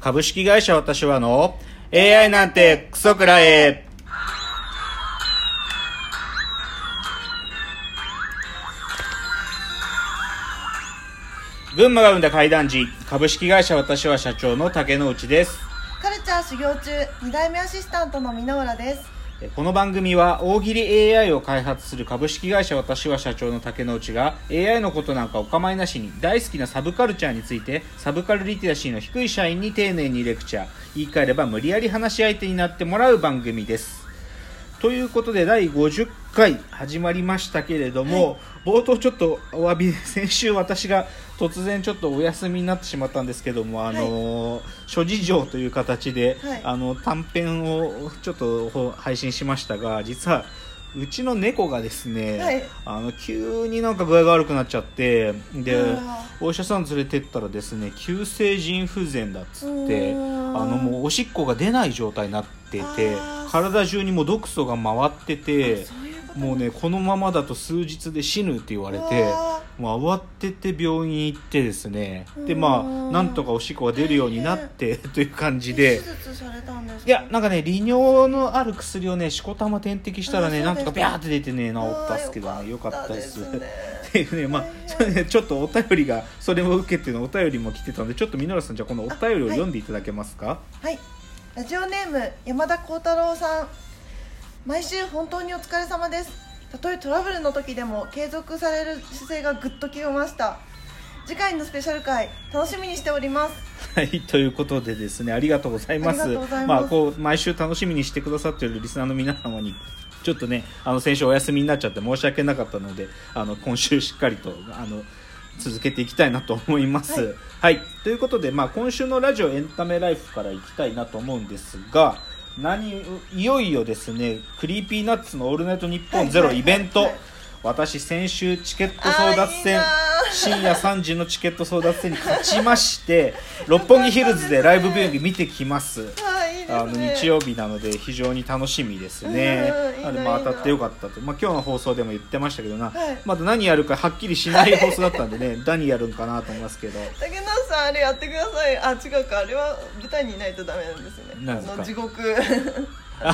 株式会社私はの AI なんてクソくらえ。群馬が生んだ怪談時、株式会社私は社長の竹之内です。カルチャー修行中2代目アシスタントの箕浦ですこの番組は大喜利 AI を開発する株式会社私は社長の竹之内が AI のことなんかお構いなしに大好きなサブカルチャーについてサブカルリテラシーの低い社員に丁寧にレクチャー。言い換えれば無理やり話し相手になってもらう番組です。ということで第50回始まりましたけれども、冒頭ちょっとお詫びで先週私が突然ちょっとお休みになってしまったんですけどもあの、諸事情という形で、はい。あの短編をちょっとほ配信しましたが実はうちの猫がですね、はい。あの急になんか具合が悪くなっちゃってでお医者さん連れてったらですね急性腎不全だっつってあのもうおしっこが出ない状態になっててあー。体中にもう毒素が回っててもうねこのままだと数日で死ぬって言われてもう慌てて病院行ってですね。でまあなんとかおしっこが出るようになって という感じで。手術されたんですか？いやなんかね利尿のある薬をねしこたま点滴したらねなんとかビャーって出てね治ったっすけどね。よかったです。ね。っていうね、まあ、それねちょっとお便りが、それを受けてのお便りも来てたので、ちょっとミノラさん、じゃあこのお便りを読んでいただけますか？はいラジオネーム山田幸太郎さん。毎週本当にお疲れ様です。たとえトラブルの時でも継続される姿勢がぐっときました。次回のスペシャル回楽しみにしております。はい、ということでですね、ありがとうございます。ます。あ、こう、毎週楽しみにしてくださっているリスナーの皆様に、ちょっとね、あの、先週お休みになっちゃって申し訳なかったので、あの、今週しっかりと、あの、続けていきたいなと思います。ははい。い。ということで、まあ、今週のラジオエンタメライフからいきたいなと思うんですが、何、いよいよですね、 Creepy Nuts のオールナイトニッポンゼロはいイベント、私先週チケット争奪戦深夜3時のチケット争奪戦に勝ちまして六本木ヒルズでライブビューイング見てきますあの日曜日なので非常に楽しみですね。うんいいなな。のでまあ当たってよかったと、まあ、今日の放送でも言ってましたけどな、はい。まだ何やるかはっきりしない放送だったんでね 何やるんかなと思いますけど。竹野さんあれやってください。あ違うかあれは舞台にいないとダメなんですよね。なんですか？地獄。ス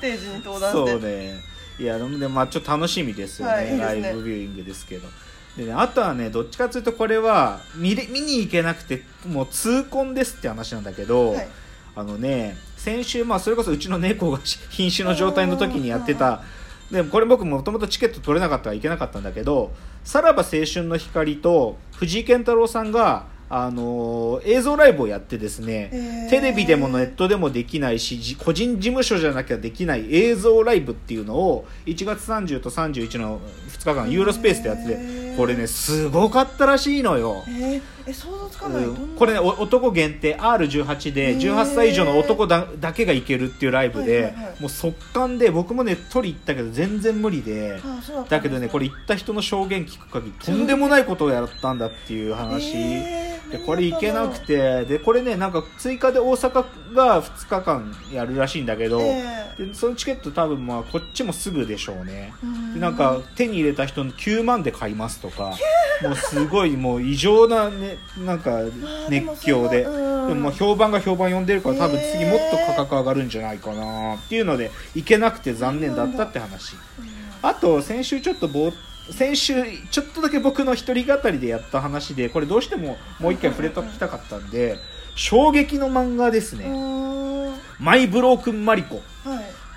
テージに登壇して。そうねいやでもまあちょっと楽しみですよね,、はいいいね。ライブビューイングですけど。でね、あとはねどっちかというとこれは見れ見に行けなくてもう痛恨ですって話なんだけど、はいあのね先週、まあ、それこそうちの猫が瀕死の状態の時にやってた。でもこれ僕もともとチケット取れなかったから行けなかったんだけどさらば青春の光と藤井健太郎さんがあのー映像ライブをやってですね、へー。テレビでもネットでもできないしじ個人事務所じゃなきゃできない映像ライブっていうのを1月30と31の2日間ユーロスペースでやっててへーこれねすごかったらしいのよ。えー、え想像つかない、うん。これねお男限定 R18 でへー。18歳以上の男だだけが行けるっていうライブで、もう速乾で僕もね取り行ったけど全然無理で、だけどねこれ行った人の証言聞く限りとんでもないことをやったんだっていう話、えーでこれ行けなくてでこれねなんか追加で大阪が2日間やるらしいんだけど、えでそのチケット多分まあこっちもすぐでしょうね。うん。でなんか手に入れた人の9万で買いますとかもうすごいもう異常な、ね、なんか熱狂で。でも評判が評判呼んでるから多分次もっと価格上がるんじゃないかなっていうので行けなくて残念だったって話あと先週ちょっとぼー先週ちょっとだけ僕の一人語りでやった話でこれどうしてももう一回触れときたかったんで衝撃の漫画ですうねー。んは「マイ・ブロークン・マリコ」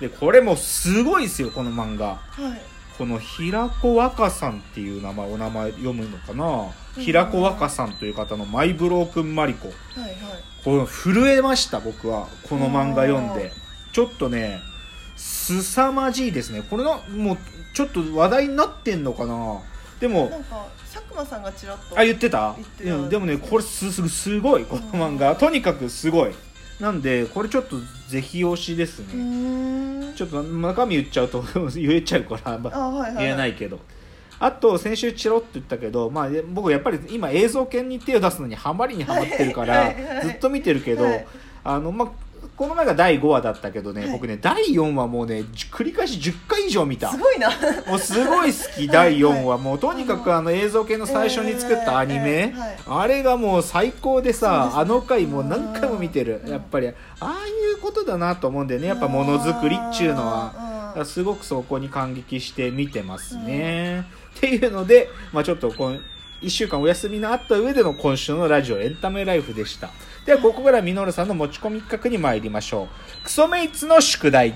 い。でこれもすごいですよこの漫画。はい。この平子若さんっていう名前お名前読むのかな？うん。平子若さんという方の「マイ・ブロークン・マリコ。はいはい」これ震えました僕は。この漫画読んで。ちょっとね凄まじいですね。これのもうちょっと話題になってんのかな？でもなんか佐久間さんがちらっとあ言ってた？言ってた。うんでもねこれすすすごい。この漫画。とにかくすごい。なんでこれちょっとぜひ推しですうねちょっと中身言っちゃうと 言えちゃうから、まあはいはいはい。言えないけど。あと先週チロッと言ったけど、まあ、僕やっぱり今映像系に手を出すのにハマりにはまってるからずっと見てるけど、はい。あのまあこの前が第5話だったけどね、はい。僕ね第4話もうねじ繰り返し10回以上見た。すごいな。もうすごい好き第4話、はい。もうとにかくあの映像系の最初に作ったアニメ、あれがもう最高でさあの回もう何回も見てる。うん。やっぱりああいうことだなと思うんだよねやっぱものづくりっちゅうのは。うんすごくそこに感激して見てますね。っていうので、まあちょっとこの1週間お休みのあった上での今週のラジオエンタメライフでした。ではここからミノルさんの持ち込み企画に参りましょう。クソメイツの宿題。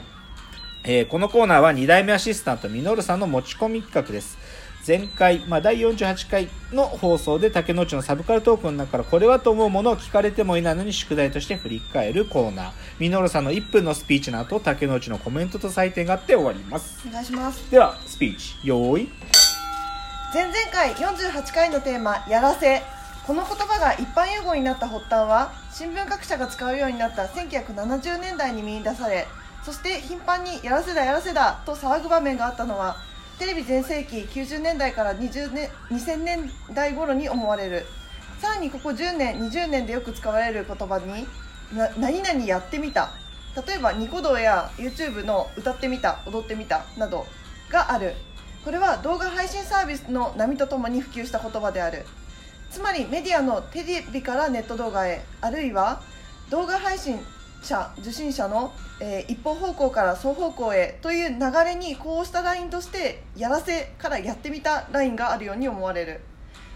えーこのコーナーは2代目アシスタントミノルさんの持ち込み企画です。前回、まあ、第48回の放送で竹之内のサブカルトークの中からこれはと思うものを聞かれてもいないのに宿題として振り返るコーナー。ミノルさんの1分のスピーチの後、竹之内のコメントと採点があって終わります。お願いしますでは、スピーチ、よーい。前々回48回のテーマ「やらせ」この言葉が一般用語になった発端は新聞各社が使うようになった1970年代に見出されそして頻繁に「やらせだやらせだ」と騒ぐ場面があったのはテレビ全盛期90年代から20年2000年代頃に思われる。さらにここ10年20年でよく使われる言葉に「何々やってみた」例えばニコ動や YouTube の「歌ってみた」「踊ってみた」などがある。これは動画配信サービスの波とともに普及した言葉である。つまりメディアのテレビからネット動画へあるいは動画配信者受信者の、えー一方方向から双方向へという流れにこうしたラインとしてやらせからやってみたラインがあるように思われる。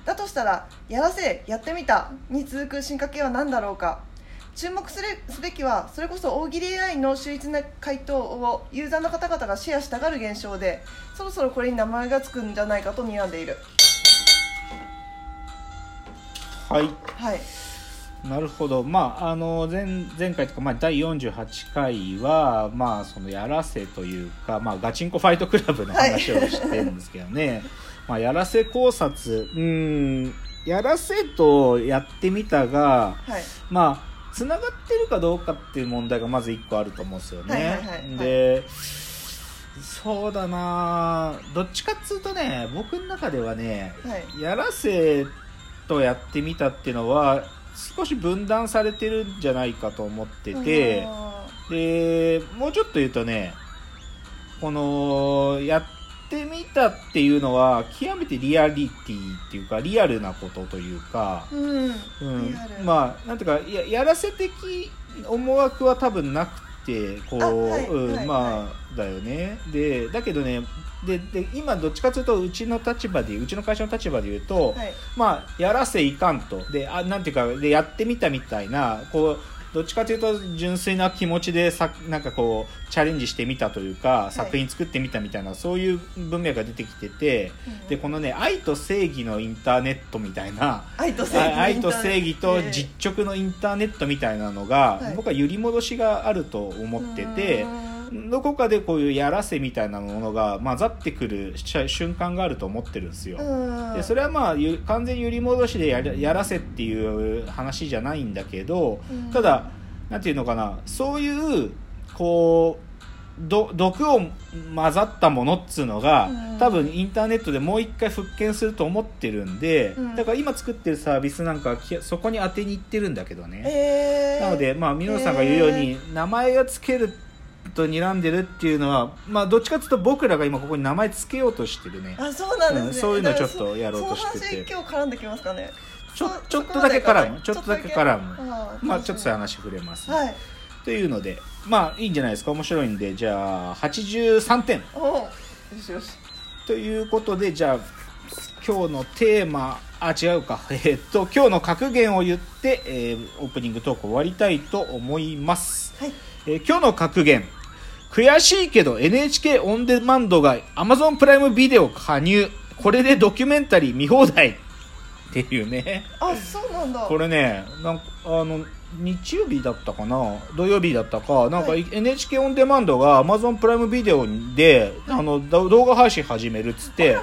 だとしたらやらせやってみたに続く進化系は何だろうか。注目すべきはそれこそ大喜利 AI の秀逸な回答をユーザーの方々がシェアしたがる現象でそろそろこれに名前がつくんじゃないかと睨んでいるはい。はいなるほど。まあ、あの、前、前回とか、まあ、第48回は、まあ、その、やらせというか、まあ、ガチンコファイトクラブの話をしてるんですけどね。まあ、やらせ考察、うん、やらせとやってみたが、はいまあ、つながってるかどうかっていう問題がまず一個あると思うんですよね。はいはいはいで、そうだな。どっちかっつうとね、僕の中ではね、はい。やらせとやってみたっていうのは少し分断されてるんじゃないかと思っててあでもうちょっと言うとねこのやってみたっていうのは極めてリアリティっていうかリアルなことというか、ーうん。うん。まあなんていうかややらせ的思惑は多分なくてこう、あはいうんはい。まあだよね。でだけどねでで今どっちかというとうちの立場でうちの会社の立場で言うと、はい。まあやらせいかんと。であなんていうかでやってみたみたいなこうどっちかというと純粋な気持ちでさなんかこうチャレンジしてみたというか、い。作品作ってみたみたいなそういう文脈が出てきてて、うんでこのね愛と正義のインターネットみたいな愛と正義と実直のインターネットみたいなのが、はい。僕は揺り戻しがあると思っててどこかでこういうやらせみたいなものが混ざってくる瞬間があると思ってるんですよ。うん。でそれはまあゆ完全に揺り戻しでやらやらせっていう話じゃないんだけど、うん。ただなんていうのかなそういうこうど毒を混ざったものっつうのが、うん。多分インターネットでもう一回復権すると思ってるんで、うん。だから今作ってるサービスなんかそこに当てにいってるんだけどね、えー。なのでまあミノルさんが言うように、名前がつけると睨んでるっていうのはまあどっちかというと僕らが今ここに名前つけようとしてるね。あそうなんですね、うんそういうのちょっとやろうとしてて。その話今日絡んできますかね。ちょそちょっとだけ絡む。ちょっとだけ絡む。まあちょっとそういう話触れます、はい。というのでまあいいんじゃないですか。面白いんでじゃあ83点。おおよしよし。ということでじゃあ今日のテーマあ違うか。えーっと今日の格言を言って、えーオープニングトーク終わりたいと思います、はい。えー今日の格言悔しいけど NHK オンデマンドが Amazon プライムビデオ加入。これでドキュメンタリー見放題。っていうね。あそうなんだ。これねなんかあの日曜日だったかな？土曜日だったか。なんかはい NHK オンデマンドが Amazon プライムビデオで、あのど動画配信始めるっつって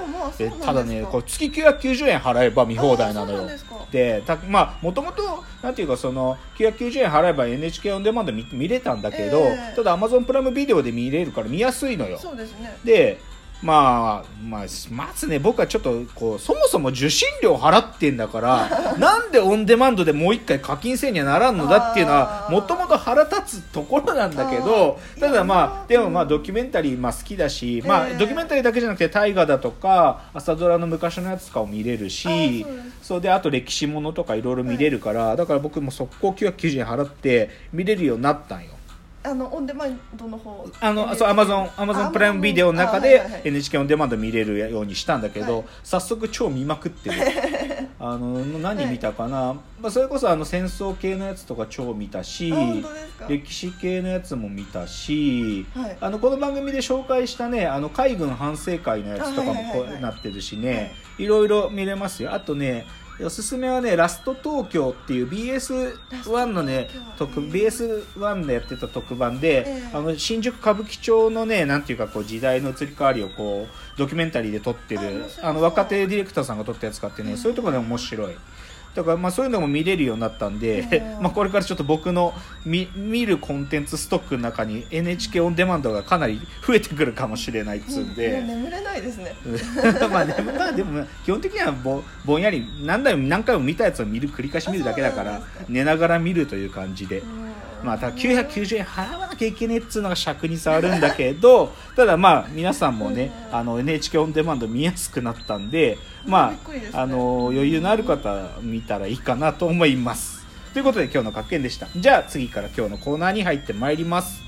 ただねこれ月990円払えば見放題なのよ。でたまあもともとなんていうかその990円払えば NHK オンデマンド見見れたんだけど、ええただ Amazon プライムビデオで見れるから見やすいのよ。そうですね。でまあ、まあ、まずね、僕はちょっと、こう、そもそも受信料払ってんだから、なんでオンデマンドでもう一回課金せにはならんのだっていうのはもともと腹立つところなんだけど、ただまあ、でもまあ、ドキュメンタリー、まあ好きだし、まあ、ええドキュメンタリーだけじゃなくて、大河だとか、朝ドラの昔のやつとかを見れるしそう。で、あと歴史ものとかいろいろ見れるから、だから僕も速攻990円払って見れるようになったんよ。あのオンデマンドの方。あの、そう、アマゾン、アマゾンプライムビデオの中であはいはいはい。NHK オンデマンド見れるようにしたんだけど、はい。早速超見まくってる。あの、何見たかな、まあ、それこそあの戦争系のやつとか超見たし歴史系のやつも見たし、はい。あの、この番組で紹介したね、あの、海軍反省会のやつとかもこうなってるしね、いろいろ見れますよ。あとね、おすすめはね、ラスト東京っていう BS1 のね特 BS1 でやってた特番で、ええ。あの新宿歌舞伎町のねなんていうかこう時代の移り変わりをこうドキュメンタリーで撮ってるあの若手ディレクターさんが撮ったやつかってね、うん。そういうところで面白いだからまあそういうのも見れるようになったんで、うん。まあこれからちょっと僕の見見るコンテンツストックの中に NHK オンデマンドがかなり増えてくるかもしれないっつうんで、眠れないですね。まあでもまあでも基本的にはぼぼんやり何回も何回も見たやつを見る繰り返し見るだけだから寝ながら見るという感じで。うんまあ、ただ990円払わなきゃいけねえっつうのが尺に触るんだけどただまあ皆さんもねうんあの NHK オンデマンド見やすくなったんでまああの余裕のある方は見たらいいかなと思います。ということで今日の格言でした。じゃあ次から今日のコーナーに入ってまいります